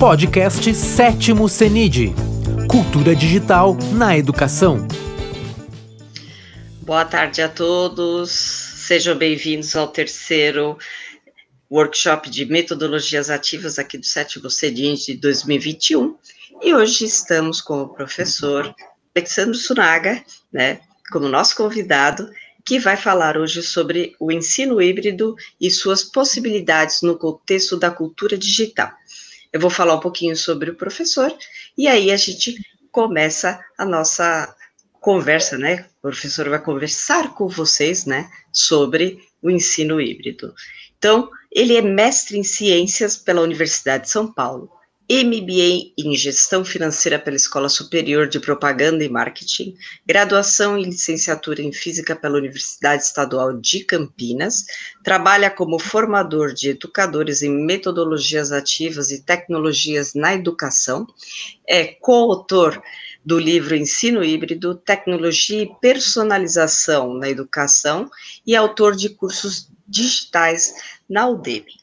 Podcast Sétimo CENID Cultura Digital na Educação. Boa tarde a todos, sejam bem-vindos ao terceiro workshop de metodologias ativas aqui do sétimo CENID de 2021. E hoje estamos com o professor Alexandre Sunaga, né, como nosso convidado, que vai falar hoje sobre o ensino híbrido e suas possibilidades no contexto da cultura digital. Eu vou falar um pouquinho sobre o professor e aí a gente começa a nossa conversa, né? O professor vai conversar com vocês, né, sobre o ensino híbrido. Então, ele é mestre em ciências pela Universidade de São Paulo, MBA em Gestão Financeira pela Escola Superior de Propaganda e Marketing, graduação e licenciatura em Física pela Universidade Estadual de Campinas, trabalha como formador de educadores em metodologias ativas e tecnologias na educação, é coautor do livro Ensino Híbrido, Tecnologia e Personalização na Educação e autor de cursos digitais na Udemy,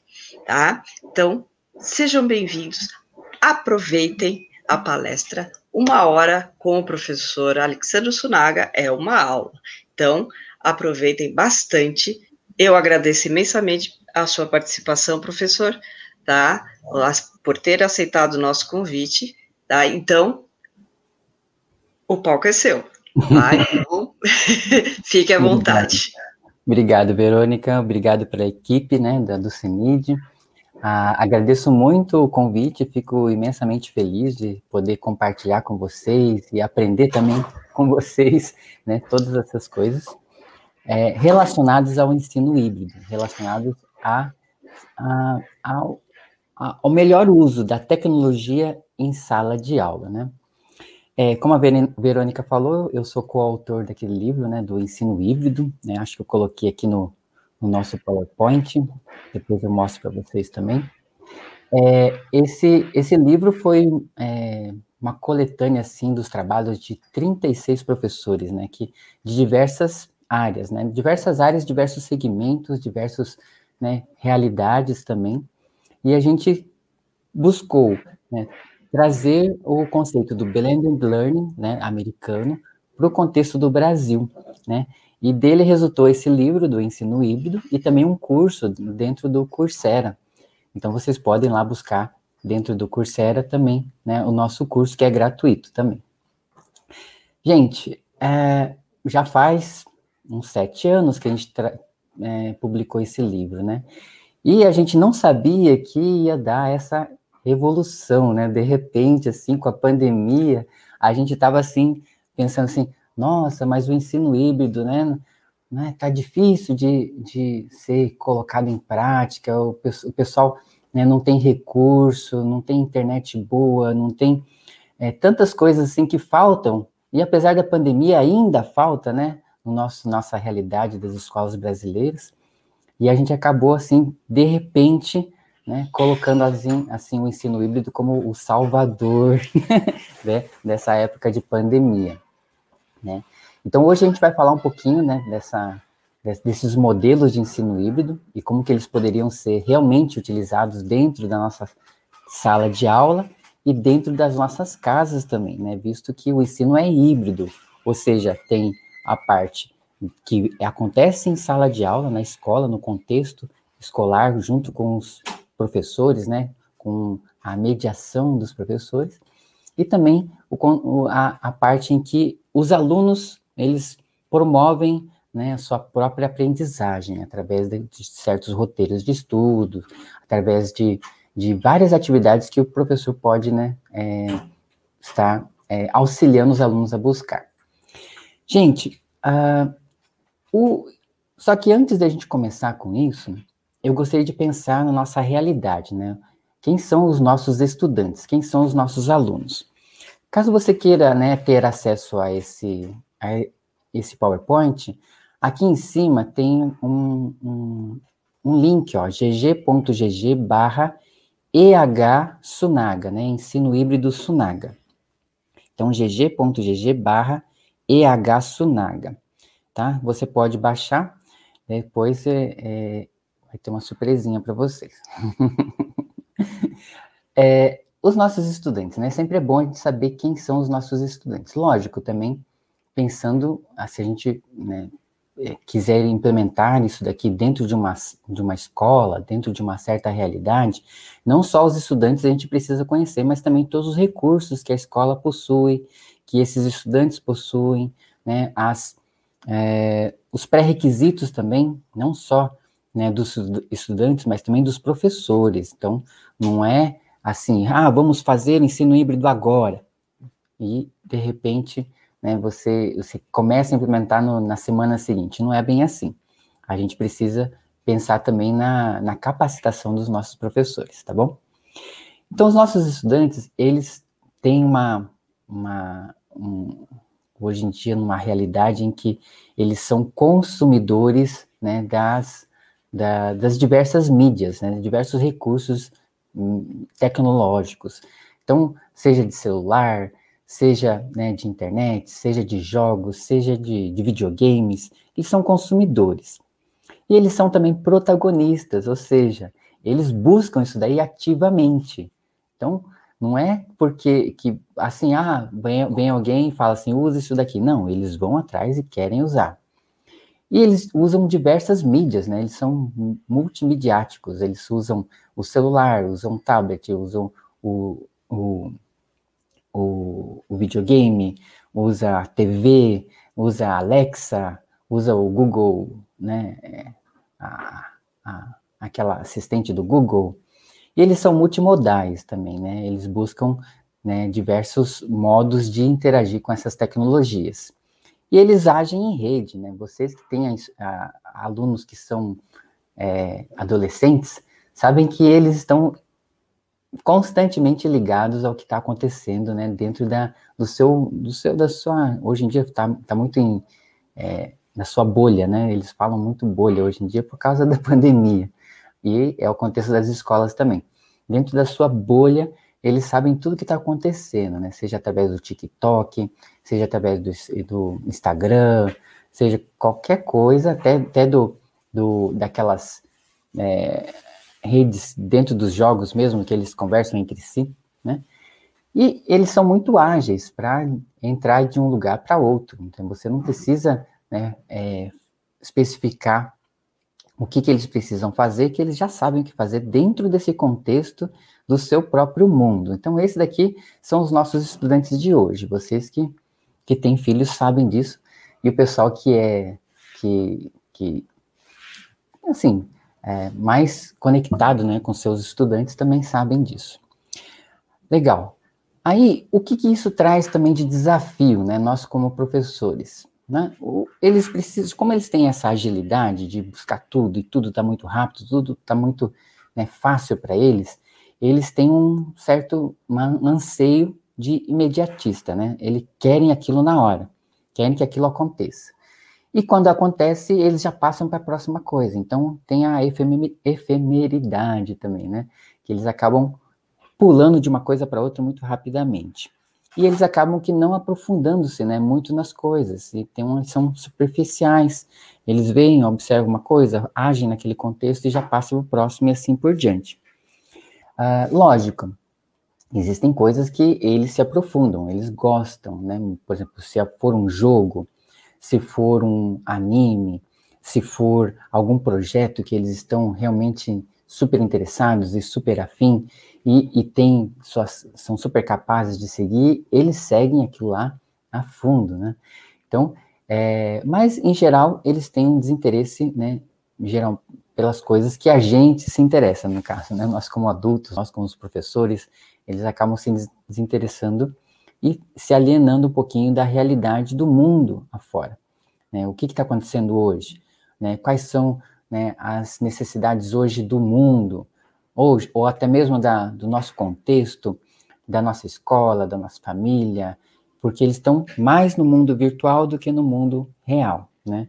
tá? Então, sejam bem-vindos aproveitem a palestra. Uma hora com o professor Alexandre Sunaga é uma aula. Então, aproveitem bastante. Eu agradeço imensamente a sua participação, professor, tá? Por ter aceitado o nosso convite, tá? Então, o palco é seu. Tá? Então, fique à vontade. Obrigado, Verônica. Obrigado pela equipe, né, da, do CENID. Ah, agradeço muito o convite, fico imensamente feliz de poder compartilhar com vocês e aprender também com vocês, né, todas essas coisas é, relacionadas ao ensino híbrido, relacionados a, a, ao, a, ao melhor uso da tecnologia em sala de aula, né. É, como a Verônica falou, eu sou coautor daquele livro, né, do ensino híbrido, né, acho que eu coloquei aqui no, no nosso PowerPoint, depois eu mostro para vocês também. É, esse, esse livro foi é, uma coletânea, assim, dos trabalhos de 36 professores, né, que, de diversas áreas, né, diversas áreas, diversos segmentos, diversas né, realidades também, e a gente buscou né, trazer o conceito do blended learning, né, americano, para o contexto do Brasil, né, e dele resultou esse livro do ensino híbrido e também um curso dentro do Coursera. Então vocês podem lá buscar dentro do Coursera também, né, o nosso curso que é gratuito também. Gente, é, já faz uns sete anos que a gente é, publicou esse livro, né? E a gente não sabia que ia dar essa revolução, né? De repente, assim, com a pandemia, a gente estava assim pensando assim, nossa, mas o ensino híbrido, né, né? Tá difícil de, de ser colocado em prática, o, o pessoal né, não tem recurso, não tem internet boa, não tem é, tantas coisas assim que faltam, e apesar da pandemia ainda falta, né, no nosso, nossa realidade das escolas brasileiras, e a gente acabou, assim, de repente, né, colocando assim, assim o ensino híbrido como o salvador né, dessa época de pandemia. Né? Então, hoje a gente vai falar um pouquinho né, dessa, desses modelos de ensino híbrido e como que eles poderiam ser realmente utilizados dentro da nossa sala de aula e dentro das nossas casas também, né? Visto que o ensino é híbrido, ou seja, tem a parte que acontece em sala de aula, na escola, no contexto escolar, junto com os professores, né? Com a mediação dos professores, e também o, a, a parte em que os alunos, eles promovem né, a sua própria aprendizagem através de, de certos roteiros de estudo, através de, de várias atividades que o professor pode né, é, estar é, auxiliando os alunos a buscar. Gente, uh, o, só que antes da gente começar com isso, eu gostaria de pensar na nossa realidade, né? Quem são os nossos estudantes? Quem são os nossos alunos? Caso você queira né, ter acesso a esse, a esse PowerPoint, aqui em cima tem um, um, um link, ó, gg.gg barra EH Sunaga, né, ensino híbrido Sunaga. Então, gg.gg barra EH Sunaga, tá? Você pode baixar, depois é, é, vai ter uma surpresinha para vocês. é, os nossos estudantes, né? Sempre é bom a gente saber quem são os nossos estudantes. Lógico, também pensando, ah, se a gente né, é, quiser implementar isso daqui dentro de uma, de uma escola, dentro de uma certa realidade, não só os estudantes a gente precisa conhecer, mas também todos os recursos que a escola possui, que esses estudantes possuem, né, as, é, os pré-requisitos também, não só né, dos estudantes, mas também dos professores. Então, não é assim, ah, vamos fazer ensino híbrido agora. E, de repente, né, você, você começa a implementar no, na semana seguinte. Não é bem assim. A gente precisa pensar também na, na capacitação dos nossos professores, tá bom? Então, os nossos estudantes, eles têm uma, uma um, hoje em dia, numa realidade em que eles são consumidores né, das, da, das diversas mídias, né, diversos recursos tecnológicos. Então, seja de celular, seja né, de internet, seja de jogos, seja de, de videogames, eles são consumidores. E eles são também protagonistas, ou seja, eles buscam isso daí ativamente. Então, não é porque que assim, ah, vem, vem alguém e fala assim, usa isso daqui. Não, eles vão atrás e querem usar. E eles usam diversas mídias, né? Eles são multimediáticos, eles usam o celular, usam o tablet, usam o, o o, o videogame, usa a TV, usa a Alexa, usa o Google, né, é, a, a, aquela assistente do Google, e eles são multimodais também, né, eles buscam né, diversos modos de interagir com essas tecnologias. E eles agem em rede, né, vocês que têm a, a, alunos que são é, adolescentes, sabem que eles estão constantemente ligados ao que está acontecendo, né, dentro da, do seu, do seu, da sua, hoje em dia está tá muito em, é, na sua bolha, né, eles falam muito bolha hoje em dia por causa da pandemia, e é o contexto das escolas também. Dentro da sua bolha, eles sabem tudo que está acontecendo, né, seja através do TikTok, seja através do, do Instagram, seja qualquer coisa, até, até do, do, daquelas é, redes dentro dos jogos mesmo, que eles conversam entre si, né? E eles são muito ágeis para entrar de um lugar para outro. Então, você não precisa né, é, especificar o que, que eles precisam fazer, que eles já sabem o que fazer dentro desse contexto do seu próprio mundo. Então, esse daqui são os nossos estudantes de hoje. Vocês que, que têm filhos sabem disso. E o pessoal que é, que, que assim, é, mais conectado né, com seus estudantes também sabem disso. Legal. Aí, o que, que isso traz também de desafio, né, nós como professores? Né? Eles precisam, como eles têm essa agilidade de buscar tudo e tudo está muito rápido, tudo está muito né, fácil para eles, eles têm um certo anseio de imediatista, né? Eles querem aquilo na hora, querem que aquilo aconteça. E quando acontece, eles já passam para a próxima coisa. Então, tem a efemeridade também, né? Que eles acabam pulando de uma coisa para outra muito rapidamente. E eles acabam que não aprofundando-se, né, muito nas coisas. E tem são superficiais. Eles veem, observam uma coisa, agem naquele contexto e já passam para o próximo e assim por diante. Uh, lógico, existem coisas que eles se aprofundam, eles gostam, né? Por exemplo, se for um jogo, se for um anime, se for algum projeto que eles estão realmente super interessados e super afim e, e tem suas, são super capazes de seguir, eles seguem aquilo lá a fundo, né? Então, é, mas em geral eles têm um desinteresse, né? Geral pelas coisas que a gente se interessa, no caso, né? Nós como adultos, nós como os professores, eles acabam se desinteressando e se alienando um pouquinho da realidade do mundo afora. Né? O que está acontecendo hoje? Né? Quais são né, as necessidades hoje do mundo, ou até mesmo da, do nosso contexto, da nossa escola, da nossa família, porque eles estão mais no mundo virtual do que no mundo real, né?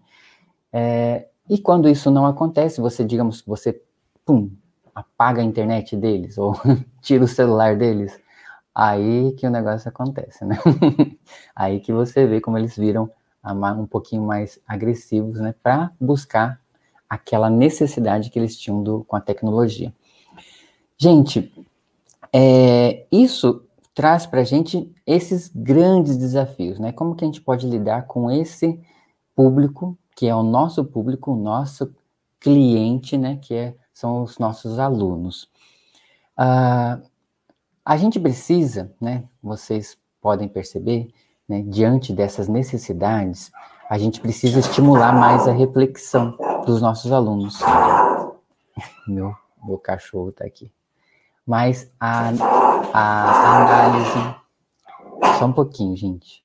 É, e quando isso não acontece, você, digamos que você, pum, apaga a internet deles, ou tira o celular deles, aí que o negócio acontece, né? aí que você vê como eles viram um pouquinho mais agressivos, né? Para buscar aquela necessidade que eles tinham do, com a tecnologia. Gente, é, isso traz para a gente esses grandes desafios, né? Como que a gente pode lidar com esse público, que é o nosso público, o nosso cliente, né? Que é, são os nossos alunos. Ah, a gente precisa, né? Vocês podem perceber, né, diante dessas necessidades, a gente precisa estimular mais a reflexão dos nossos alunos. Meu, meu cachorro está aqui mas a, a análise. Só um pouquinho, gente.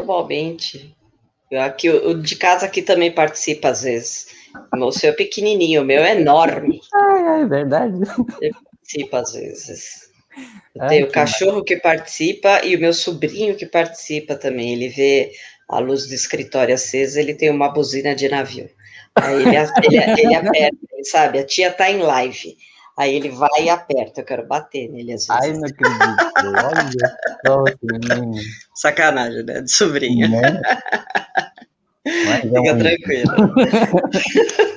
Normalmente. Aqui, o de casa aqui também participa às vezes. O seu é pequenininho, o meu é enorme. Ah, é verdade. Ele participa às vezes. Eu tenho o cachorro que participa e o meu sobrinho que participa também. Ele vê a luz do escritório acesa, ele tem uma buzina de navio. Aí ele, ele, ele aperta, sabe? A tia tá em live. Aí ele vai e aperta. Eu quero bater nele às vezes. Ai, não acredito. Olha, nossa, Sacanagem, né? De sobrinha. Né? Fica tranquilo.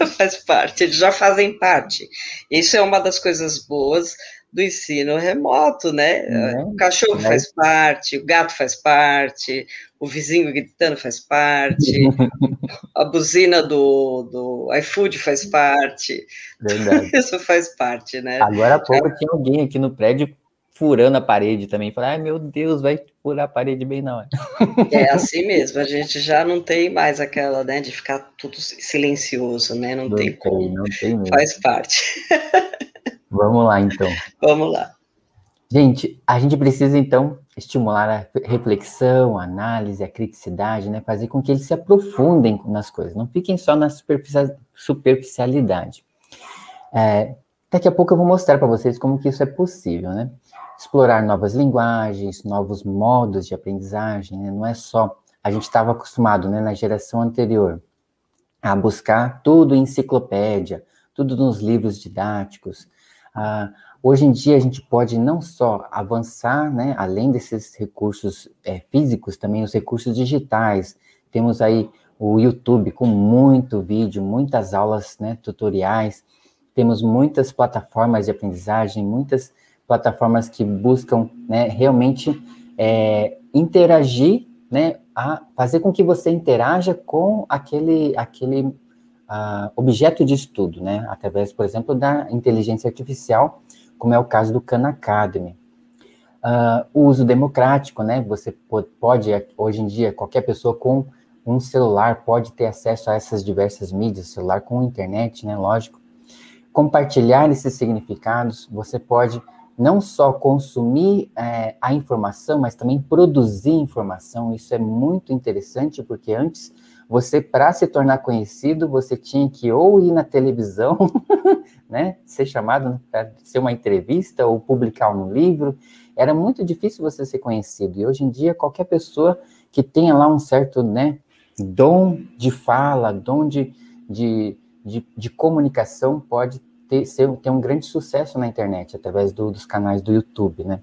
Faz parte, eles já fazem parte. Isso é uma das coisas boas do ensino remoto, né? Uhum. O cachorro é. faz parte, o gato faz parte, o vizinho gritando faz parte, a buzina do, do iFood faz parte. Verdade. Isso faz parte, né? Agora há pouco é. tinha alguém aqui no prédio furando a parede também. Falei, ai meu Deus, vai furar a parede bem na hora. É assim mesmo, a gente já não tem mais aquela, né, de ficar tudo silencioso, né? Não, não tem, tem como. Não tem. Faz parte. Vamos lá, então. Vamos lá. Gente, a gente precisa, então, estimular a reflexão, a análise, a criticidade, né? Fazer com que eles se aprofundem nas coisas, não fiquem só na superficialidade. É, daqui a pouco eu vou mostrar para vocês como que isso é possível, né? Explorar novas linguagens, novos modos de aprendizagem, né? Não é só... A gente estava acostumado, né, na geração anterior, a buscar tudo em enciclopédia, tudo nos livros didáticos, ah, hoje em dia a gente pode não só avançar, né, além desses recursos é, físicos, também os recursos digitais. Temos aí o YouTube com muito vídeo, muitas aulas, né, tutoriais. Temos muitas plataformas de aprendizagem, muitas plataformas que buscam, né, realmente é, interagir, né, a fazer com que você interaja com aquele, aquele uh, objeto de estudo, né? Através, por exemplo, da inteligência artificial, como é o caso do Khan Academy. Uh, o uso democrático, né? Você pode, hoje em dia, qualquer pessoa com um celular pode ter acesso a essas diversas mídias, celular com internet, né? Lógico. Compartilhar esses significados, você pode não só consumir é, a informação, mas também produzir informação. Isso é muito interessante, porque antes você, para se tornar conhecido, você tinha que ou ir na televisão, né, ser chamado para ser uma entrevista ou publicar um livro. Era muito difícil você ser conhecido. E hoje em dia, qualquer pessoa que tenha lá um certo né, dom de fala, dom de, de, de, de comunicação, pode ter, ser, ter um grande sucesso na internet, através do, dos canais do YouTube, né?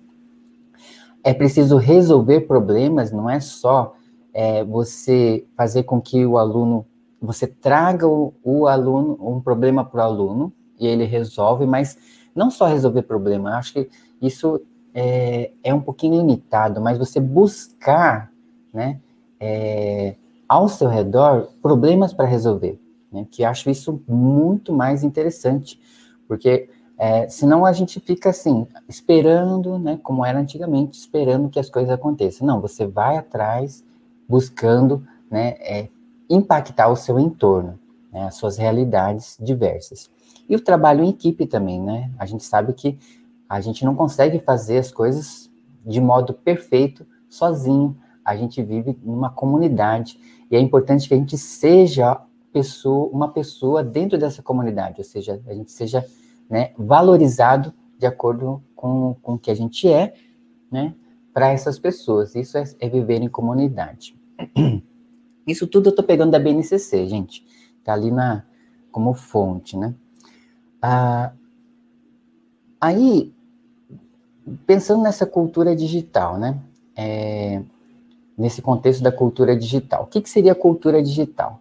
É preciso resolver problemas, não é só é, você fazer com que o aluno, você traga o, o aluno, um problema para o aluno, e ele resolve, mas não só resolver problema, acho que isso é, é um pouquinho limitado, mas você buscar, né, é, ao seu redor, problemas para resolver, né, que acho isso muito mais interessante, porque é, senão a gente fica assim, esperando, né, como era antigamente, esperando que as coisas aconteçam. Não, você vai atrás, buscando né, é, impactar o seu entorno, né, as suas realidades diversas. E o trabalho em equipe também, né? A gente sabe que a gente não consegue fazer as coisas de modo perfeito sozinho. A gente vive numa comunidade e é importante que a gente seja pessoa, uma pessoa dentro dessa comunidade, ou seja, a gente seja né, valorizado de acordo com, com o que a gente é, né, para essas pessoas. Isso é, é viver em comunidade. Isso tudo eu estou pegando da BNCC, gente. Tá ali na, como fonte, né? Ah, aí, pensando nessa cultura digital, né? É, nesse contexto da cultura digital. O que, que seria cultura digital?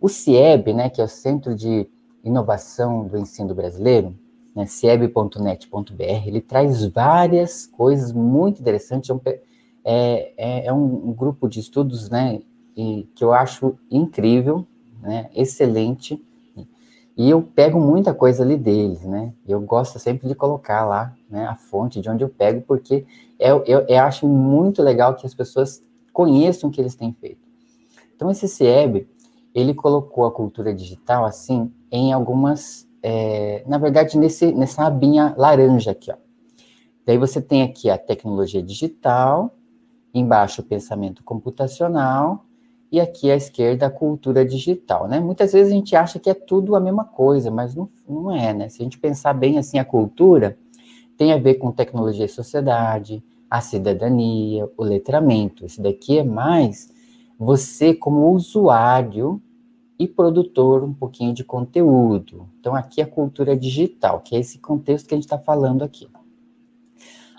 O CIEB, né, que é o Centro de Inovação do Ensino Brasileiro, né, cieb.net.br, ele traz várias coisas muito interessantes. É, é, é um, um, grupo de estudos né, e, que eu acho incrível, né, excelente, e eu pego muita coisa ali deles, né? Eu gosto sempre de colocar lá né, a fonte de onde eu pego, porque eu, eu, eu acho muito legal que as pessoas conheçam o que eles têm feito. Então, esse CIEB, ele colocou a cultura digital, assim, em algumas, é, na verdade, nesse, nessa abinha laranja aqui, ó. Daí você tem aqui a tecnologia digital, embaixo o pensamento computacional, e aqui à esquerda a cultura digital, né? Muitas vezes a gente acha que é tudo a mesma coisa, mas não, não é, né? Se a gente pensar bem assim, a cultura tem a ver com tecnologia e sociedade, a cidadania, o letramento. Isso daqui é mais você como usuário e produtor um pouquinho de conteúdo. Então aqui é a cultura digital, que é esse contexto que a gente está falando aqui.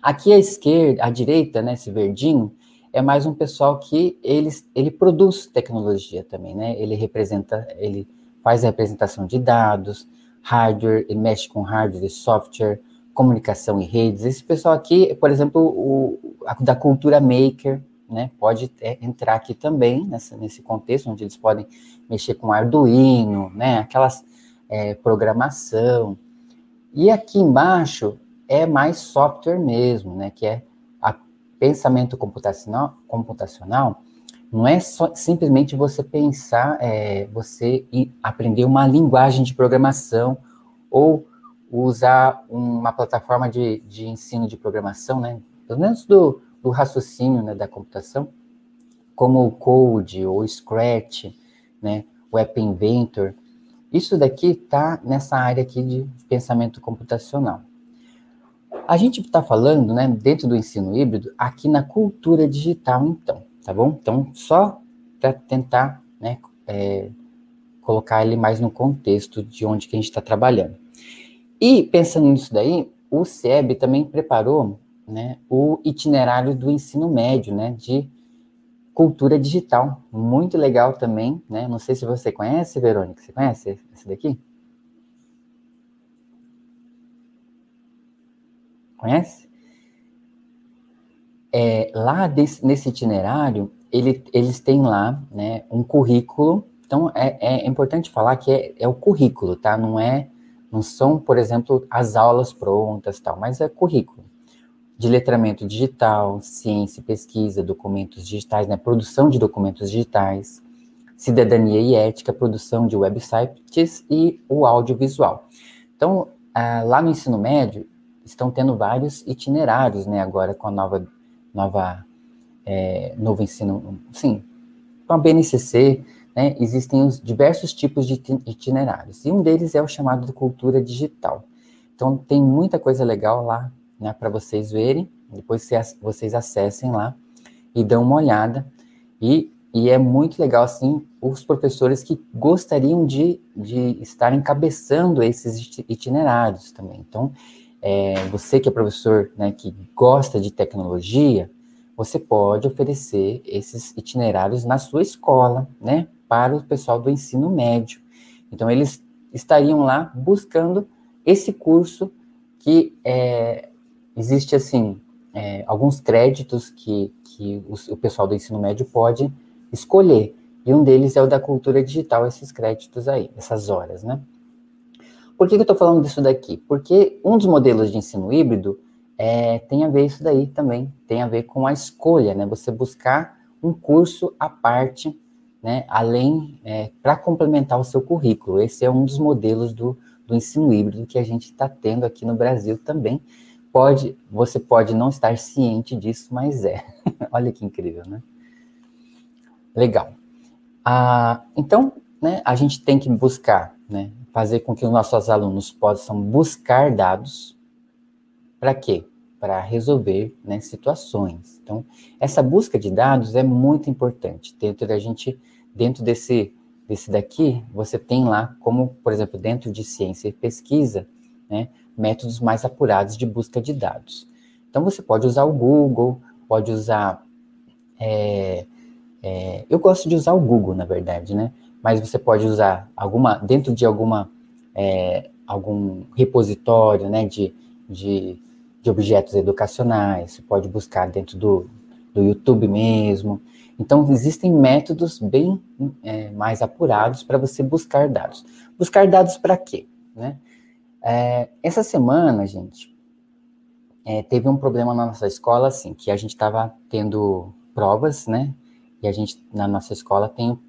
Aqui à esquerda, à direita, né, esse verdinho, é mais um pessoal que ele, ele produz tecnologia também, né? Ele representa, ele faz a representação de dados, hardware, ele mexe com hardware e software, comunicação e redes. Esse pessoal aqui, por exemplo, o, a, da cultura maker, né? Pode é, entrar aqui também nessa, nesse contexto onde eles podem mexer com Arduino, né? Aquelas é, programação. E aqui embaixo é mais software mesmo, né? Que é pensamento computacional, computacional não é só, simplesmente você pensar, é, você aprender uma linguagem de programação ou usar uma plataforma de, de ensino de programação, né? Pelo menos do, do raciocínio né, da computação, como o Code ou Scratch, né? O App Inventor. Isso daqui está nessa área aqui de pensamento computacional. A gente está falando, né, dentro do ensino híbrido, aqui na cultura digital, então, tá bom? Então, só para tentar, né, é, colocar ele mais no contexto de onde que a gente está trabalhando. E, pensando nisso daí, o SEB também preparou, né, o itinerário do ensino médio, né, de cultura digital. Muito legal também, né? Não sei se você conhece, Verônica, você conhece esse daqui? Conhece? É, lá desse, nesse itinerário, ele, eles têm lá né, um currículo. Então, é, é importante falar que é, é, o currículo, tá? Não é, não são, por exemplo, as aulas prontas, tal, mas é currículo de letramento digital, ciência, pesquisa, documentos digitais, né, produção de documentos digitais, cidadania e ética, produção de websites e o audiovisual. Então, ah, lá no ensino médio, estão tendo vários itinerários, né, agora com a nova, nova é, novo ensino, sim, com a BNCC, né, existem os diversos tipos de itinerários, e um deles é o chamado de cultura digital. Então, tem muita coisa legal lá, né, para vocês verem, depois vocês acessem lá e dão uma olhada, e, e é muito legal, assim, os professores que gostariam de, de estar encabeçando esses itinerários também. Então, é, você que é professor, né, que gosta de tecnologia, você pode oferecer esses itinerários na sua escola, né, para o pessoal do ensino médio. Então, eles estariam lá buscando esse curso que é, existe, assim, é, alguns créditos que, que o, o pessoal do ensino médio pode escolher. E um deles é o da cultura digital, esses créditos aí, essas horas, né? Por que, eu estou falando disso daqui? Porque um dos modelos de ensino híbrido é, tem a ver isso daí também, tem a ver com a escolha, né? Você buscar um curso à parte, né? Além, é, para complementar o seu currículo. Esse é um dos modelos do, do ensino híbrido que a gente está tendo aqui no Brasil também. Pode, você pode não estar ciente disso, mas é. Olha que incrível, né? Legal. Ah, então, né, a gente tem que buscar, né, fazer com que os nossos alunos possam buscar dados. Para quê? Para resolver né, situações. Então, essa busca de dados é muito importante. Dentro da gente, dentro desse, desse daqui, você tem lá, como, por exemplo, dentro de ciência e pesquisa, né, métodos mais apurados de busca de dados. Então, você pode usar o Google, pode usar é, eu gosto de usar o Google, na verdade, né? Mas você pode usar alguma, dentro de alguma, é, algum repositório, né, de, de, de, objetos educacionais, você pode buscar dentro do, do YouTube mesmo. Então, existem métodos bem é, mais apurados para você buscar dados. Buscar dados para quê? Né? É, essa semana, gente, é, teve um problema na nossa escola, assim, que a gente estava tendo provas, né? E a gente, na nossa escola, tem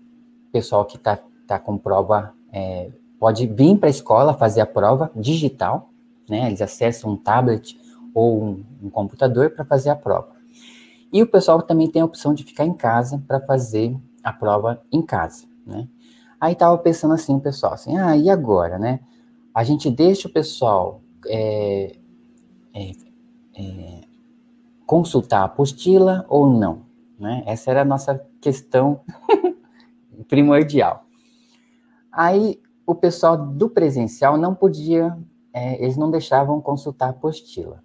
pessoal que está tá com prova, é, pode vir para a escola fazer a prova digital, né? Eles acessam um tablet ou um, um computador para fazer a prova. E o pessoal também tem a opção de ficar em casa para fazer a prova em casa, né? Aí tava pensando assim, o pessoal, assim, ah, e agora, né? A gente deixa o pessoal é, é, é, consultar a apostila ou não, né? Essa era a nossa questão primordial. Aí o pessoal do presencial não podia, é, eles não deixavam consultar a apostila.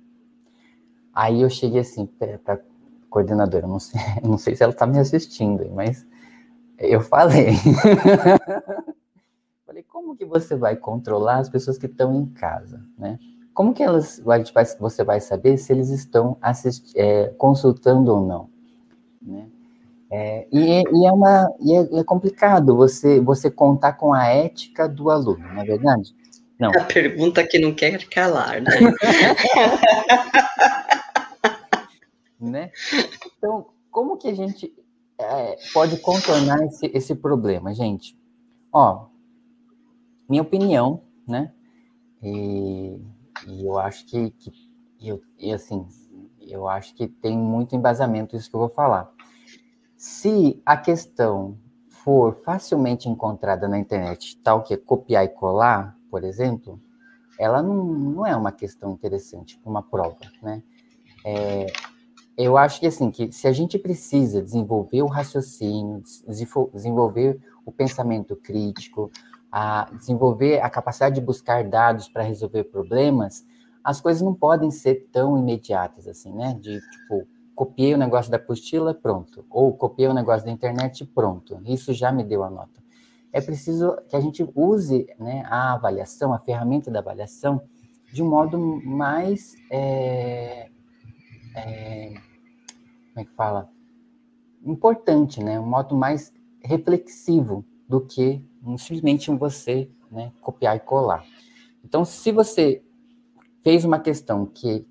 Aí eu cheguei assim para coordenadora, não sei, não sei se ela está me assistindo, mas eu falei. falei, como que você vai controlar as pessoas que estão em casa, né? Como que elas, você vai saber se eles estão assist, é, consultando ou não, né? É, e, e, é uma, e é, é, complicado você, você contar com a ética do aluno, não é verdade? Não. A pergunta que não quer calar, né? né? Então, como que a gente é, pode contornar esse, esse problema, gente? Ó, minha opinião, né? E, e eu acho que, que eu, e assim, eu acho que tem muito embasamento isso que eu vou falar. Se a questão for facilmente encontrada na internet, tal que é copiar e colar, por exemplo, ela não, não é uma questão interessante uma prova, né? É, eu acho que assim, que se a gente precisa desenvolver o raciocínio, desenvolver o pensamento crítico, a desenvolver a capacidade de buscar dados para resolver problemas, as coisas não podem ser tão imediatas assim, né? De tipo, copiei o negócio da apostila, pronto. Ou copiei o negócio da internet, pronto. Isso já me deu a nota. É preciso que a gente use né, a avaliação, a ferramenta da avaliação, de um modo mais é, é, como é que fala? Importante, né? Um modo mais reflexivo do que simplesmente você né, copiar e colar. Então, se você fez uma questão que, que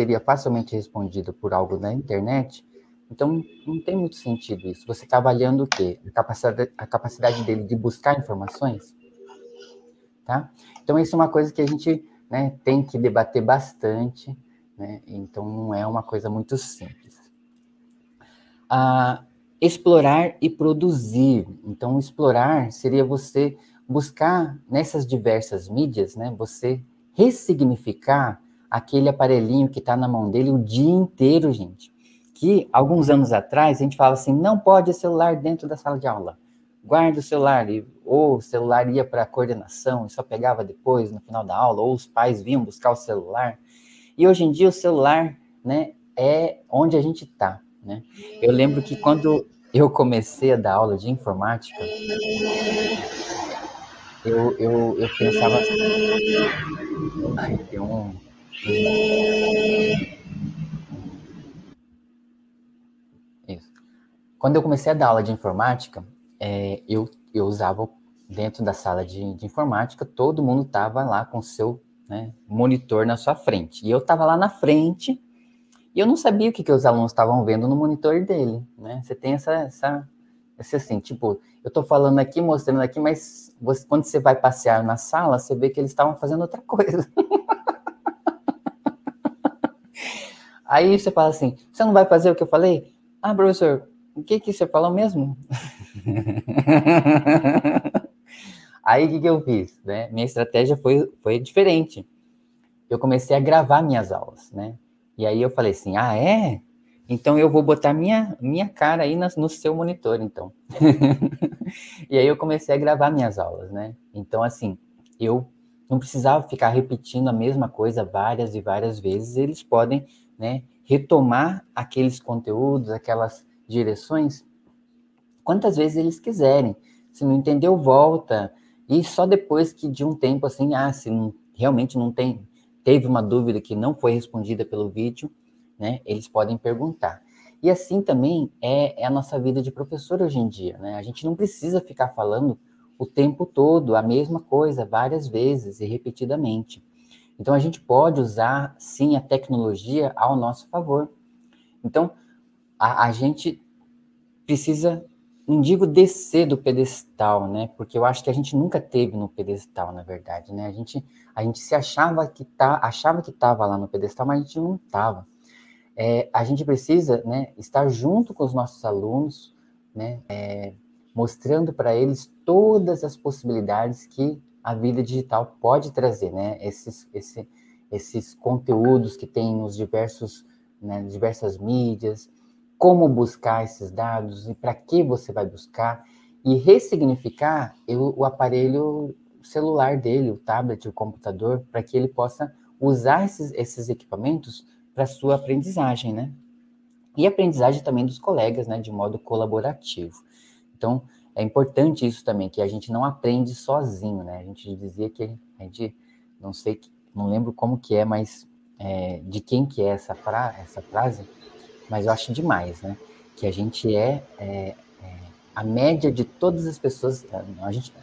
seria facilmente respondida por algo na internet, então não tem muito sentido isso. Você está avaliando o quê? A capacidade, a capacidade dele de buscar informações? Tá? Então, isso é uma coisa que a gente né, tem que debater bastante né? Então não é uma coisa muito simples. Ah, explorar e produzir. Então, explorar seria você buscar nessas diversas mídias, né? Você ressignificar aquele aparelhinho que está na mão dele o dia inteiro, gente. Que alguns anos atrás a gente fala assim: não pode celular dentro da sala de aula. Guarda o celular, ou o celular ia para a coordenação e só pegava depois, no final da aula, ou os pais vinham buscar o celular. E hoje em dia o celular, né, é onde a gente está, né? Eu lembro que quando eu comecei a dar aula de informática, eu, eu, eu pensava assim, ai, tem um, Isso. Quando eu comecei a dar aula de informática, é, eu, eu usava dentro da sala de, de informática, todo mundo estava lá com seu né, monitor na sua frente. E eu estava lá na frente e eu não sabia o que, que os alunos estavam vendo no monitor dele, né? Você tem essa, essa, assim, tipo, eu estou falando aqui, mostrando aqui, mas você, quando você vai passear na sala, você vê que eles estavam fazendo outra coisa. Aí você fala assim, você não vai fazer o que eu falei? Ah, professor, o que que você falou mesmo? Aí o que, que eu fiz? Né? Minha estratégia foi, foi diferente. Eu comecei a gravar minhas aulas, né? E aí eu falei assim, ah, é? Então eu vou botar minha, minha cara aí no, no seu monitor, então. e aí eu comecei a gravar minhas aulas, né? Então, assim, eu não precisava ficar repetindo a mesma coisa várias e várias vezes. Eles podem, né, retomar aqueles conteúdos, aquelas direções quantas vezes eles quiserem. Se não entendeu, volta. E só depois que de um tempo assim, ah, se não, realmente não tem, teve uma dúvida que não foi respondida pelo vídeo, né, eles podem perguntar. E assim também é, é, a nossa vida de professor hoje em dia, né? A gente não precisa ficar falando o tempo todo a mesma coisa várias vezes e repetidamente. Então a gente pode usar sim a tecnologia ao nosso favor. Então a, a gente precisa, não digo descer do pedestal, né? Porque eu acho que a gente nunca teve no pedestal, na verdade, né? A gente, a gente se achava que tá, achava que estava lá no pedestal, mas a gente não estava é, a gente precisa né, estar junto com os nossos alunos, né, é, mostrando para eles todas as possibilidades que a vida digital pode trazer, né, esses, esse, esses conteúdos que tem nos diversos, né, diversas mídias, como buscar esses dados e para que você vai buscar, e ressignificar o, o aparelho celular dele, o tablet, o computador, para que ele possa usar esses, esses equipamentos para sua aprendizagem, né? E aprendizagem também dos colegas, né, de modo colaborativo. Então, é importante isso também, que a gente não aprende sozinho, né? A gente dizia que a gente, não sei, não lembro como que é, mas é, de quem que é essa, fra essa frase, mas eu acho demais, né? Que a gente é, é, é a média de todas as pessoas, a gente,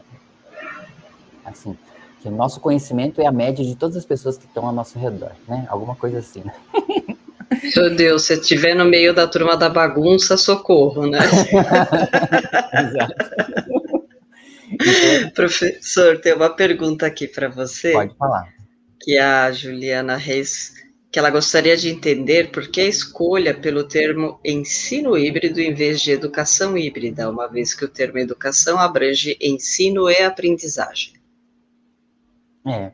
assim, que o nosso conhecimento é a média de todas as pessoas que estão ao nosso redor, né? Alguma coisa assim. Né? Meu Deus, se estiver no meio da turma da bagunça, socorro, né? Exato. Professor, tem uma pergunta aqui para você. Pode falar. Que a Juliana Reis, que ela gostaria de entender por que a escolha pelo termo ensino híbrido em vez de educação híbrida, uma vez que o termo educação abrange ensino e aprendizagem. É.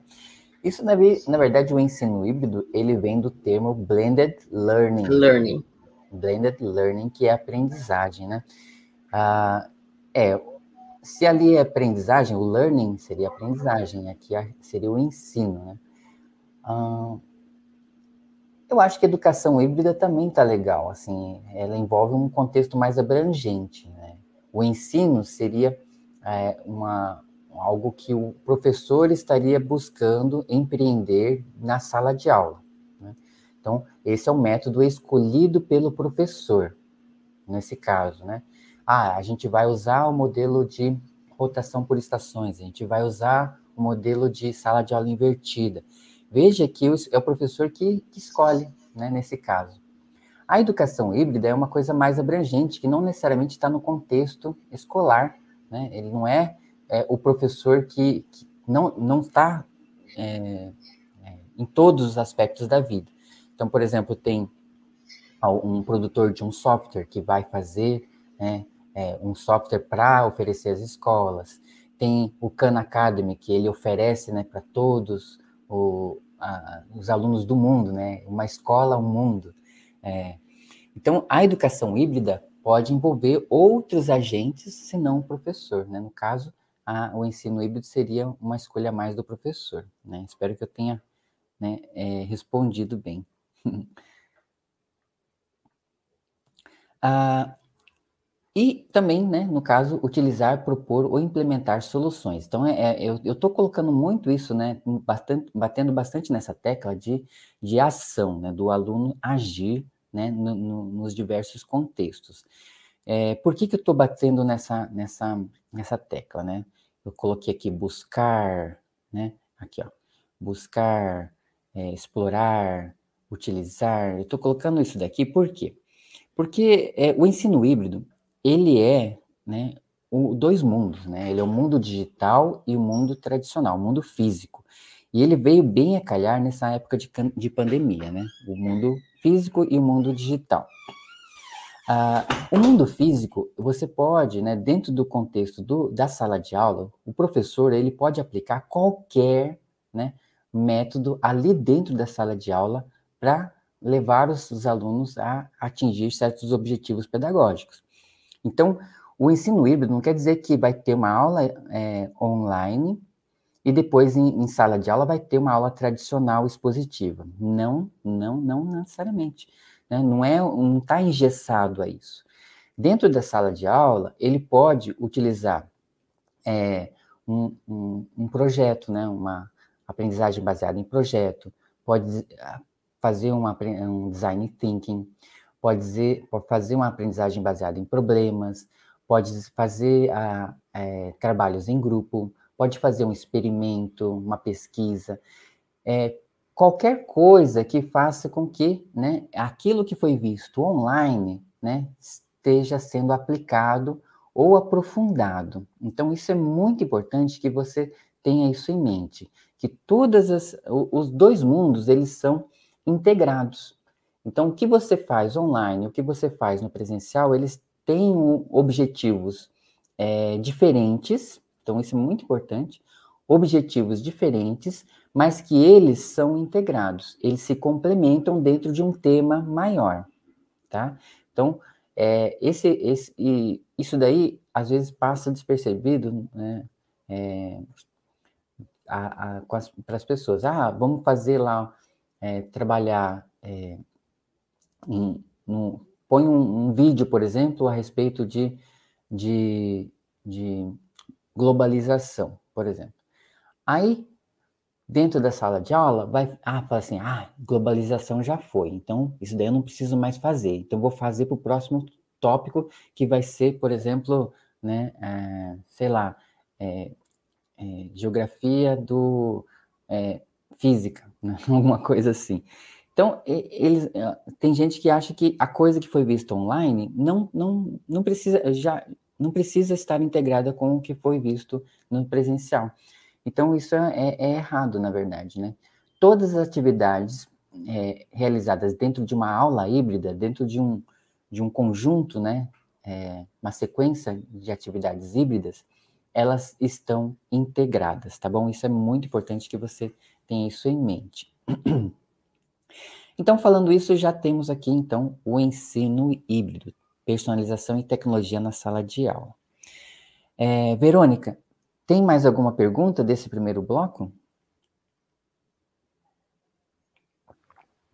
Isso, na, na verdade, o ensino híbrido, ele vem do termo blended learning. Learning. Blended learning, que é aprendizagem, né? Ah, é, se ali é aprendizagem, o learning seria aprendizagem, aqui seria o ensino, né? Ah, eu acho que a educação híbrida também está legal, assim, ela envolve um contexto mais abrangente, né? O ensino seria é, uma, algo que o professor estaria buscando empreender na sala de aula. Né? Então, esse é o método escolhido pelo professor, nesse caso, né? Ah, a gente vai usar o modelo de rotação por estações, a gente vai usar o modelo de sala de aula invertida. Veja que é o professor que, que escolhe, né, nesse caso. A educação híbrida é uma coisa mais abrangente, que não necessariamente está no contexto escolar, né? Ele não é é, o professor que, que, não, não está é, é, em todos os aspectos da vida. Então, por exemplo, tem um produtor de um software que vai fazer né, é, um software para oferecer às escolas. Tem o Khan Academy, que ele oferece né, para todos o, a, os alunos do mundo, né, uma escola, um mundo. É. então, a educação híbrida pode envolver outros agentes, senão o professor. Né? No caso, a, o ensino híbrido seria uma escolha mais do professor. Né? Espero que eu tenha né, é, respondido bem. ah, e também, né, no caso, utilizar, propor ou implementar soluções. Então, é, é eu estou colocando muito isso, né, bastante, batendo bastante nessa tecla de, de ação, né, do aluno agir né, no, no, nos diversos contextos. É, por que, que eu estou batendo nessa, nessa, nessa tecla, né? Eu coloquei aqui buscar, né? Aqui, ó. Buscar, é, explorar, utilizar. Eu estou colocando isso daqui por quê? Porque é, o ensino híbrido, ele é, né, o, dois mundos, né? Ele é o mundo digital e o mundo tradicional, o mundo físico. E ele veio bem a calhar nessa época de, de pandemia, né? O mundo físico e o mundo digital. Ah, o mundo físico, você pode, né, dentro do contexto do, da sala de aula, o professor ele pode aplicar qualquer né, método ali dentro da sala de aula para levar os, os, alunos a atingir certos objetivos pedagógicos. Então, o ensino híbrido não quer dizer que vai ter uma aula é, online e depois em, em, sala de aula vai ter uma aula tradicional expositiva. Não, não, não necessariamente. Né? Não é, não está engessado a isso. Dentro da sala de aula, ele pode utilizar é, um, um, um, projeto, né, uma aprendizagem baseada em projeto, pode fazer uma, um design thinking, pode, dizer, pode fazer uma aprendizagem baseada em problemas, pode fazer a, é, trabalhos em grupo, pode fazer um experimento, uma pesquisa, é, qualquer coisa que faça com que né, aquilo que foi visto online né, esteja sendo aplicado ou aprofundado. Então, isso é muito importante que você tenha isso em mente, que todas as, os dois mundos, eles são integrados. Então, o que você faz online, o que você faz no presencial, eles têm objetivos é, diferentes, então isso é muito importante, objetivos diferentes, mas que eles são integrados, eles se complementam dentro de um tema maior, tá? Então, é, esse, esse, isso daí, às vezes, passa despercebido, né? É, para as pessoas. Ah, vamos fazer lá, é, trabalhar é, em, no, põe um, um, vídeo, por exemplo, a respeito de, de, de globalização, por exemplo. Aí, dentro da sala de aula, vai ah, fala assim, ah, globalização já foi, então isso daí eu não preciso mais fazer. Então, vou fazer para o próximo tópico, que vai ser, por exemplo, né, é, sei lá, é, é, geografia do é, física, né? alguma coisa assim. Então, eles, tem gente que acha que a coisa que foi vista online não, não, não precisa já não precisa estar integrada com o que foi visto no presencial. Então, isso é, é errado, na verdade, né? Todas as atividades é, realizadas dentro de uma aula híbrida, dentro de um, de um conjunto, né, é, uma sequência de atividades híbridas, elas estão integradas, tá bom? Isso é muito importante que você tenha isso em mente. Então, falando isso, já temos aqui, então, o ensino híbrido, personalização e tecnologia na sala de aula. É, Verônica, tem mais alguma pergunta desse primeiro bloco?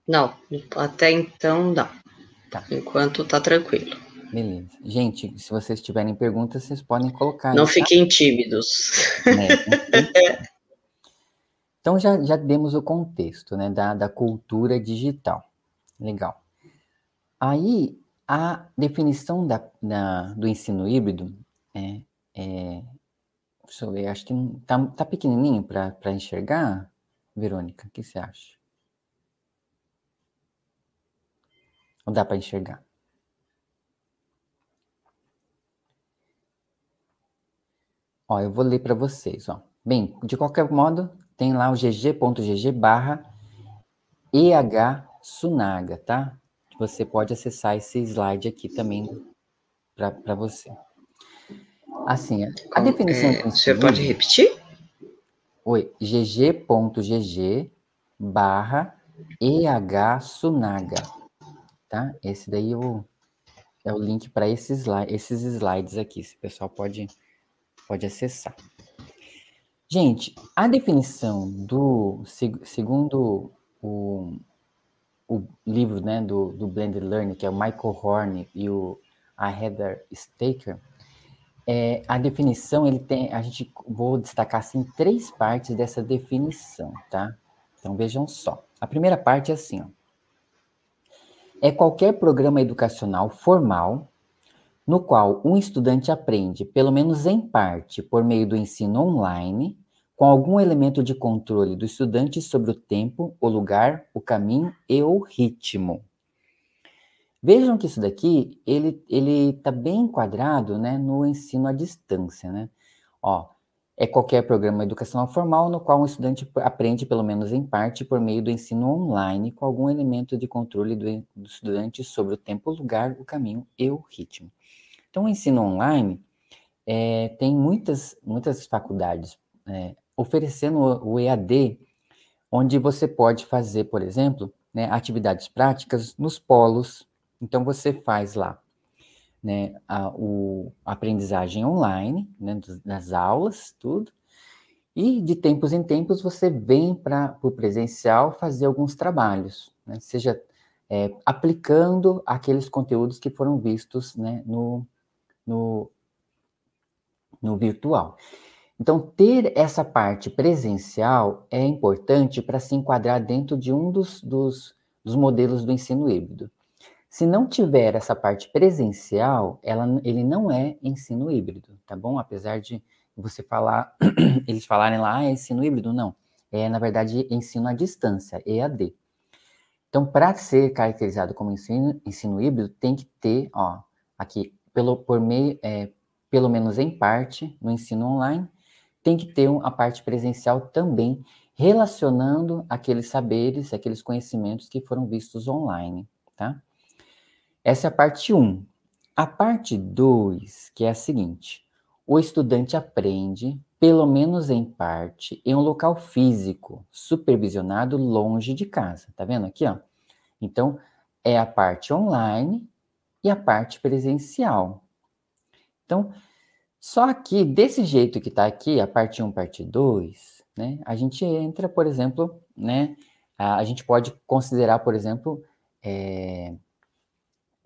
Não, até então não. Tá. Enquanto tá tranquilo. Beleza. Gente, se vocês tiverem perguntas, vocês podem colocar. Não aí, tá? fiquem tá? tímidos. É, então já, já demos o contexto né, da, da cultura digital. Legal. Aí a definição da, da do ensino híbrido é, é, Deixa eu ver, acho que tá, tá pequenininho para enxergar, Verônica, o que você acha? Ou dá para enxergar? Ó, eu vou ler para vocês, ó. Bem, de qualquer modo, tem lá o gg.gg barra EH Sunaga, tá? Você pode acessar esse slide aqui também para você. Assim, a definição... É, você pode repetir? Oi, gg.gg barra EH Sunaga, tá? Esse daí é o, é o link para esses, esses slides aqui, se o pessoal pode, pode acessar. Gente, a definição do, segundo o, o livro né, do, do Blended Learning, que é o Michael Horn e o, a Heather Staker, é, a definição, ele tem, a gente vou destacar assim três partes dessa definição, tá? Então vejam só. A primeira parte é assim, ó. É qualquer programa educacional formal no qual um estudante aprende, pelo menos em parte, por meio do ensino online, com algum elemento de controle do estudante sobre o tempo, o lugar, o caminho e o ritmo. Vejam que isso daqui, ele ele está bem enquadrado, né, no ensino à distância, né? Ó, é qualquer programa educacional formal no qual um estudante aprende, pelo menos em parte, por meio do ensino online, com algum elemento de controle do, do estudante sobre o tempo, o lugar, o caminho e o ritmo. Então, o ensino online é, tem muitas, muitas faculdades é, oferecendo o EAD, onde você pode fazer, por exemplo, né, atividades práticas nos polos, então, você faz lá né, a, o, aprendizagem online, né, das aulas, tudo, e de tempos em tempos você vem para o presencial fazer alguns trabalhos, né, seja é, aplicando aqueles conteúdos que foram vistos né, no, no, no virtual. Então, ter essa parte presencial é importante para se enquadrar dentro de um dos, dos, dos, modelos do ensino híbrido. Se não tiver essa parte presencial, ela, ele não é ensino híbrido, tá bom? Apesar de você falar, eles falarem lá, ah, é ensino híbrido, não. É, na verdade, ensino à distância, EAD. Então, para ser caracterizado como ensino, ensino híbrido, tem que ter, ó, aqui, pelo, por meio, é, pelo menos em parte, no ensino online, tem que ter a parte presencial também, relacionando aqueles saberes, aqueles conhecimentos que foram vistos online, tá? Essa é a parte 1. Um. A parte 2, que é a seguinte: o estudante aprende, pelo menos em parte, em um local físico, supervisionado longe de casa. Tá vendo aqui, ó? Então, é a parte online e a parte presencial. Então, só que desse jeito que está aqui, a parte 1, parte 2, né, a gente entra, por exemplo, né, a, a gente pode considerar, por exemplo, é,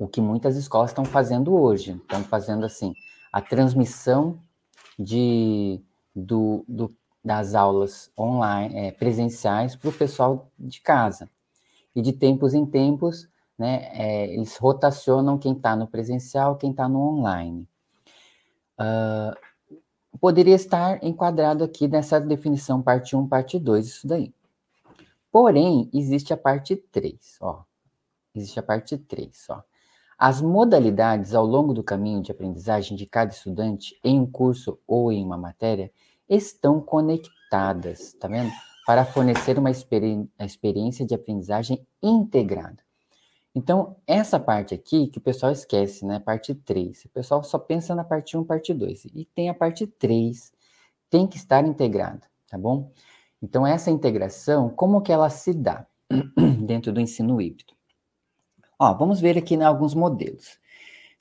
o que muitas escolas estão fazendo hoje. Estão fazendo assim, a transmissão de, do, do das aulas online, é, presenciais para o pessoal de casa. E de tempos em tempos, né, é, eles rotacionam quem está no presencial, quem está no online uh, poderia estar enquadrado aqui nessa definição parte 1, parte 2, isso daí. Porém, existe a parte 3, ó. Existe a parte 3, ó. As modalidades ao longo do caminho de aprendizagem de cada estudante em um curso ou em uma matéria estão conectadas, tá vendo? Para fornecer uma experi experiência de aprendizagem integrada. Então, essa parte aqui que o pessoal esquece, né? Parte 3. O pessoal só pensa na parte 1, parte 2. E tem a parte 3, tem que estar integrada, tá bom? Então, essa integração, como que ela se dá dentro do ensino híbrido? Ó, vamos ver aqui né, alguns modelos.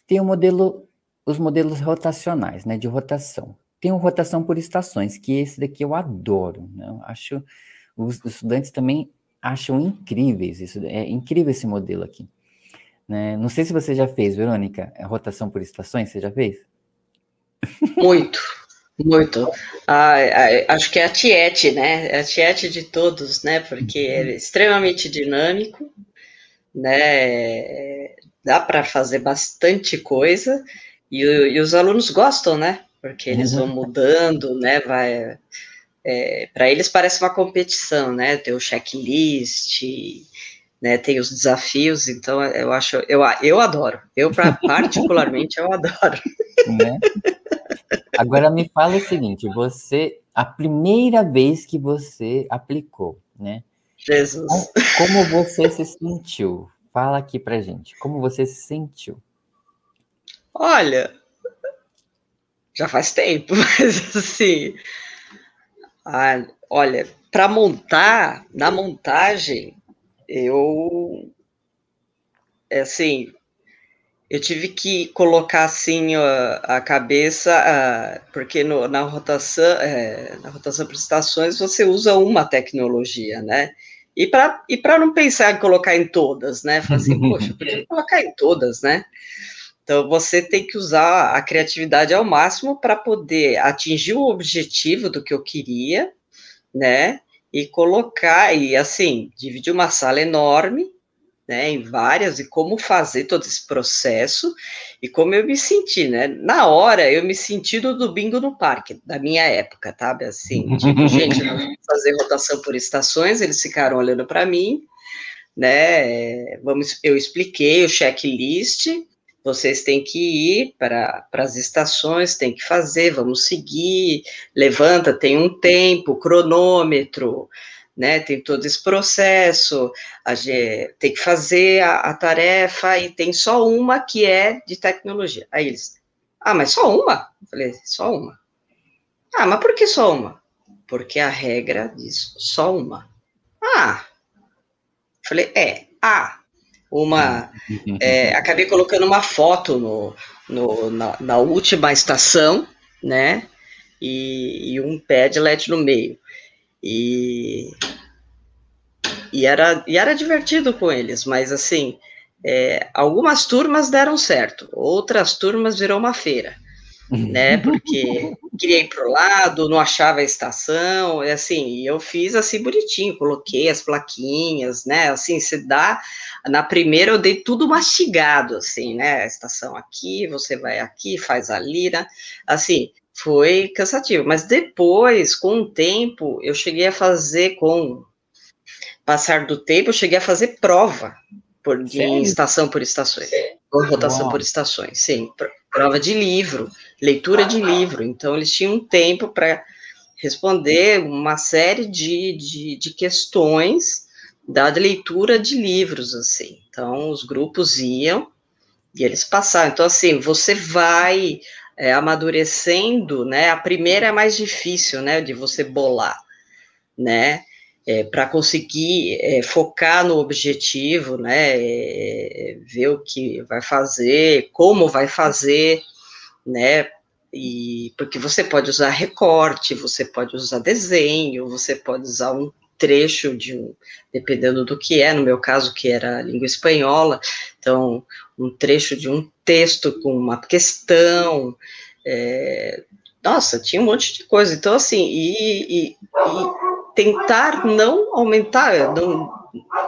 Tem o modelo, os modelos rotacionais, né? De rotação. Tem o rotação por estações, que esse daqui eu adoro. Né? Eu acho os estudantes também acham incríveis isso. É incrível esse modelo aqui. Né? Não sei se você já fez, Verônica, a rotação por estações, você já fez? Muito, muito. Ah, acho que é a Tiete, né? É a Tiete de todos, né? Porque é uhum. extremamente dinâmico, né? Dá para fazer bastante coisa e, e, os alunos gostam, né? Porque eles vão uhum. mudando, né? Vai é, para eles parece uma competição, né? Tem o checklist, né? Tem os desafios, então eu acho, eu, eu adoro. Eu particularmente eu adoro. Né? Agora me fala o seguinte, você a primeira vez que você aplicou, né? Jesus. Como você se sentiu? Fala aqui pra gente. Como você se sentiu? Olha, já faz tempo, mas assim, ah, olha, para montar, na montagem, eu é assim, eu tive que colocar assim a, a cabeça, a, porque no, na rotação, é, na rotação por estações você usa uma tecnologia, né? E para e para não pensar em colocar em todas, né? Falar assim, poxa, eu podia colocar em todas, né? Então, você tem que usar a criatividade ao máximo para poder atingir o objetivo do que eu queria, né? E colocar, e assim, dividir uma sala enorme, né, em várias, e como fazer todo esse processo, e como eu me senti, né? Na hora, eu me senti do, do bingo no parque, da minha época, sabe? Assim, tipo, gente, nós vamos fazer rotação por estações, eles ficaram olhando para mim, né? Vamos, eu expliquei o checklist, vocês têm que ir para as estações, tem que fazer, vamos seguir, levanta, tem um tempo, cronômetro, né, tem todo esse processo, gente, tem que fazer a, a, tarefa e tem só uma que é de tecnologia. Aí eles, ah, mas só uma? Eu falei, só uma. Ah, mas por que só uma? Porque a regra diz só uma. Ah, eu falei, é, ah, uma. É, acabei colocando uma foto no, no na, na, última estação, né? E, e, um pé de LED no meio. E e era, e era divertido com eles, mas assim, é, algumas turmas deram certo, outras turmas virou uma feira, né? Porque queria ir para o lado, não achava a estação, e assim, eu fiz assim bonitinho, coloquei as plaquinhas, né? Assim, se dá. Na primeira eu dei tudo mastigado, assim, né? A estação aqui, você vai aqui, faz a lira, assim, foi cansativo. Mas depois, com o tempo, eu cheguei a fazer com passar do tempo, eu cheguei a fazer prova por, de estação por estações, ou rotação por estações, sim, prova de livro, leitura de livro, então eles tinham um tempo para responder uma série de, de, de questões da leitura de livros, assim, então os grupos iam e eles passaram, então assim, você vai é, amadurecendo, né, a primeira é mais difícil, né, de você bolar, né, é, para conseguir é, focar no objetivo, né, é, ver o que vai fazer, como vai fazer, né, e porque você pode usar recorte, você pode usar desenho, você pode usar um trecho de um, dependendo do que é, no meu caso que era língua espanhola, então um trecho de um texto com uma questão, é, nossa, tinha um monte de coisa, então assim, e, e, e tentar não aumentar, não,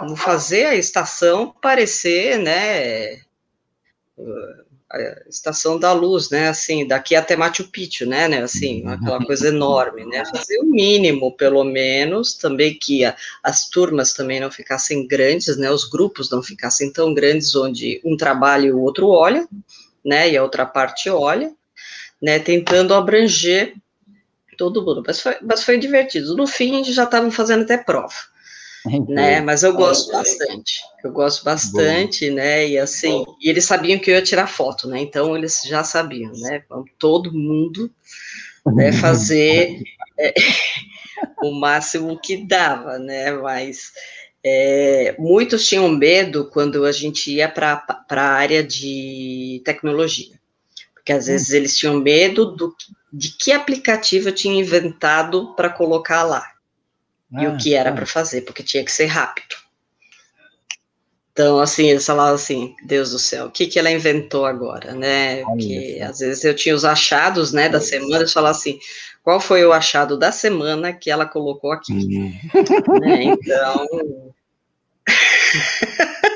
não fazer a estação parecer, né, a estação da luz, né, assim, daqui até Machu Picchu, né, né, assim, aquela coisa enorme, né, fazer o mínimo, pelo menos, também que a, as turmas também não ficassem grandes, né, os grupos não ficassem tão grandes, onde um trabalha e o outro olha, né, e a outra parte olha, né, tentando abranger todo mundo, mas foi, mas foi divertido. No fim, já estavam fazendo até prova, né? Mas eu gosto bastante, eu gosto bastante, né? E assim, e eles sabiam que eu ia tirar foto, né? Então eles já sabiam, né? Todo mundo né, fazer é, o máximo que dava, né? Mas é, muitos tinham medo quando a gente ia para a área de tecnologia porque às vezes eles tinham medo do, de que aplicativo eu tinha inventado para colocar lá. Ah, e o que era para fazer, porque tinha que ser rápido. Então, assim, eles falavam assim, Deus do céu, o que, que ela inventou agora, né? Porque às vezes eu tinha os achados, né, da semana, eles falavam assim, qual foi o achado da semana que ela colocou aqui? Uhum. Né? Então...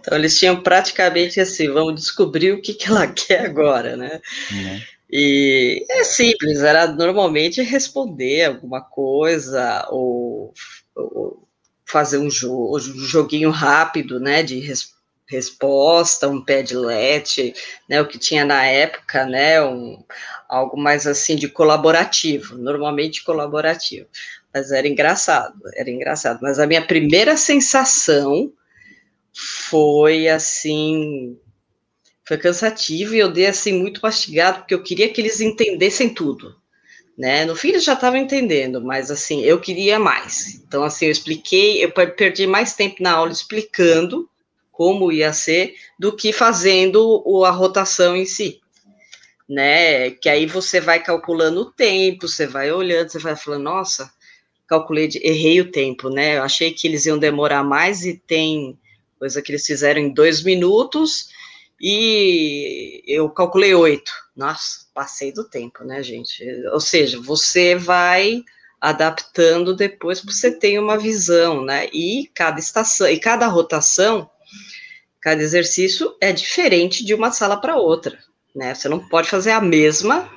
Então eles tinham praticamente assim, vamos descobrir o que, que ela quer agora, né? Uhum. E é simples, era normalmente responder alguma coisa ou, ou fazer um, jo um, joguinho rápido, né, de res resposta, um padlet, né, o que tinha na época, né, um, algo mais assim de colaborativo, normalmente colaborativo. Mas era engraçado, era engraçado. Mas a minha primeira sensação foi assim, foi cansativo e eu dei assim muito mastigado, porque eu queria que eles entendessem tudo. Né? No fim eles já estavam entendendo, mas assim, eu queria mais. Então, assim, eu expliquei, eu perdi mais tempo na aula explicando como ia ser do que fazendo a rotação em si. Né? Que aí você vai calculando o tempo, você vai olhando, você vai falando, nossa, calculei, errei o tempo, né? Eu achei que eles iam demorar mais e tem coisa que eles fizeram em dois minutos, e eu calculei oito. Nossa, passei do tempo, né, gente? Ou seja, você vai adaptando depois você ter uma visão, né? E cada estação, e cada rotação, cada exercício é diferente de uma sala para outra, né? Você não pode fazer a mesma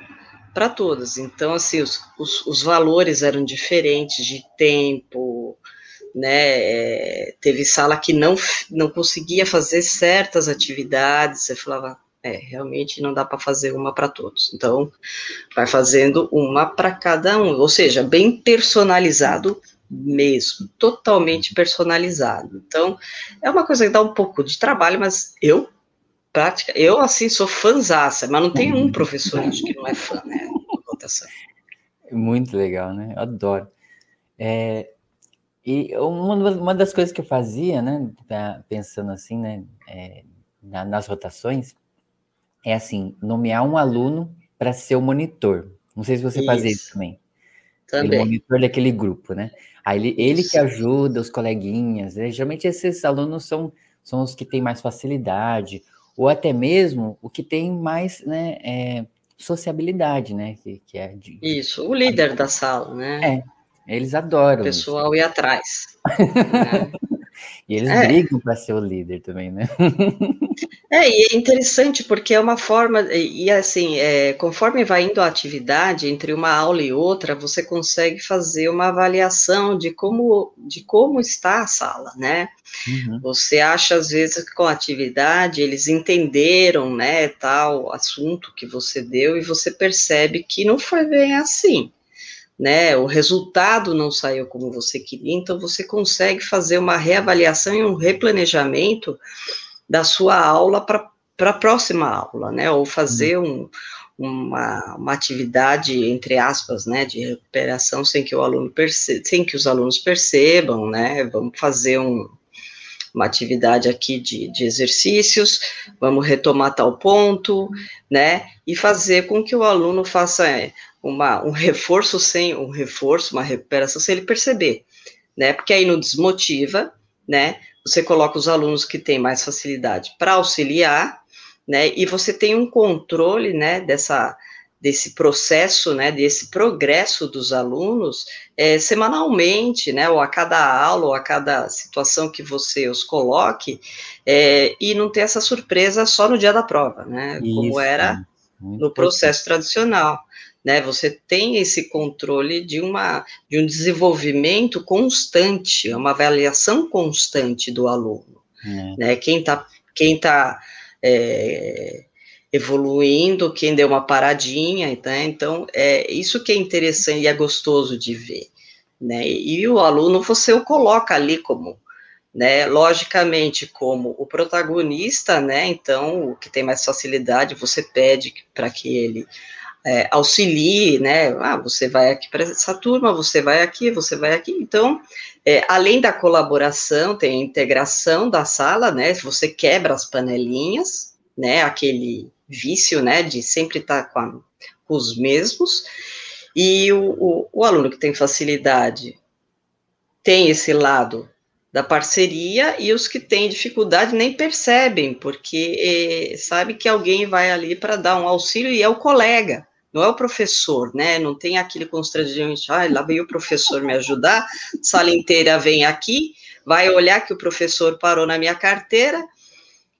para todas. Então, assim, os, os, os valores eram diferentes de tempo, né? É, teve sala que não, não conseguia fazer certas atividades, você falava, é, realmente não dá para fazer uma para todos. Então, vai fazendo uma para cada um, ou seja, bem personalizado mesmo, totalmente personalizado. Então, é uma coisa que dá um pouco de trabalho, mas eu prática, eu assim sou fãzaça, mas não tem um professor acho que não é fã, né? Muito legal, né? Adoro. É, e uma, uma das coisas que eu fazia, né, pensando assim, né, é, nas rotações, é assim, nomear um aluno para ser o monitor. Não sei se você isso. fazia isso também. Também. Ele é monitor daquele grupo, né? Aí ele, ele que ajuda os coleguinhas. Né? Geralmente esses alunos são, são os que têm mais facilidade, ou até mesmo o que tem mais né, é, sociabilidade, né? Que, que é de, isso, o líder da sala, né? É, eles adoram. O pessoal ir atrás. né? E eles é. brigam para ser o líder também, né? É, e é interessante porque é uma forma, e assim, é, conforme vai indo a atividade, entre uma aula e outra, você consegue fazer uma avaliação de como, de como está a sala, né? Uhum. Você acha, às vezes, que com a atividade eles entenderam, né, tal assunto que você deu, e você percebe que não foi bem assim né, o resultado não saiu como você queria, então você consegue fazer uma reavaliação e um replanejamento da sua aula para a próxima aula, né, ou fazer um, uma, uma atividade, entre aspas, né, de recuperação sem que o aluno perceba, sem que os alunos percebam, né, vamos fazer um, uma atividade aqui de, de exercícios, vamos retomar tal ponto, né, e fazer com que o aluno faça é, uma, um reforço sem um reforço, uma recuperação sem ele perceber, né? Porque aí não desmotiva, né? Você coloca os alunos que têm mais facilidade para auxiliar, né? E você tem um controle, né? Dessa desse processo, né? Desse progresso dos alunos é, semanalmente, né? Ou a cada aula, ou a cada situação que você os coloque, é, e não ter essa surpresa só no dia da prova, né? Isso, Como era no processo tradicional né? Você tem esse controle de uma de um desenvolvimento constante, uma avaliação constante do aluno, é. né? Quem está quem tá é, evoluindo, quem deu uma paradinha, né? Então é isso que é interessante e é gostoso de ver, né? E o aluno você o coloca ali como né, logicamente como o protagonista, né, então o que tem mais facilidade, você pede para que ele é, auxilie, né? Ah, você vai aqui para essa turma, você vai aqui, você vai aqui. Então, é, além da colaboração, tem a integração da sala, né? Você quebra as panelinhas, né? Aquele vício, né? De sempre estar com, a, com os mesmos. E o, o, o aluno que tem facilidade tem esse lado da parceria e os que têm dificuldade nem percebem, porque é, sabe que alguém vai ali para dar um auxílio e é o colega, não é o professor, né? Não tem aquele constrangimento, ah, lá veio o professor me ajudar, sala inteira vem aqui, vai olhar que o professor parou na minha carteira,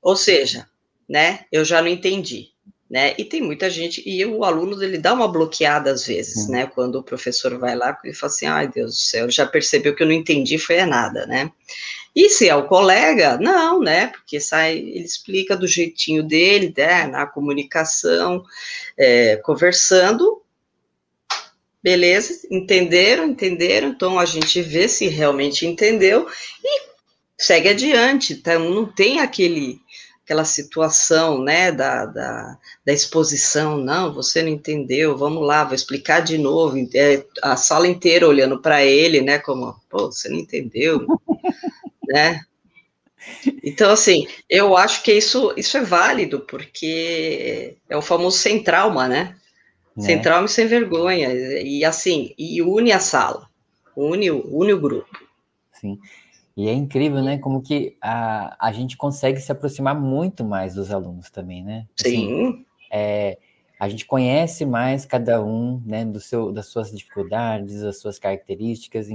ou seja, né? Eu já não entendi, né? E tem muita gente, e o aluno ele dá uma bloqueada às vezes, né? Quando o professor vai lá e fala assim, ai Deus do céu, já percebeu que eu não entendi, foi é nada, né? E se é o colega, não, né? Porque sai, ele explica do jeitinho dele, né? Na comunicação, é, conversando, beleza, entenderam, entenderam, então a gente vê se realmente entendeu e segue adiante, então não tem aquele aquela situação, né, da, da, da, exposição, não, você não entendeu, vamos lá, vou explicar de novo, é, a sala inteira olhando para ele, né, como, pô, você não entendeu, né? Então, assim, eu acho que isso, isso é válido, porque é o famoso sem trauma, né? É. Sem trauma e sem vergonha. E assim, e une a sala, une, une o grupo. Sim. E é incrível, né? Como que a, a gente consegue se aproximar muito mais dos alunos também, né? Assim, Sim. É, a gente conhece mais cada um, né? Do seu, das suas dificuldades, das suas características.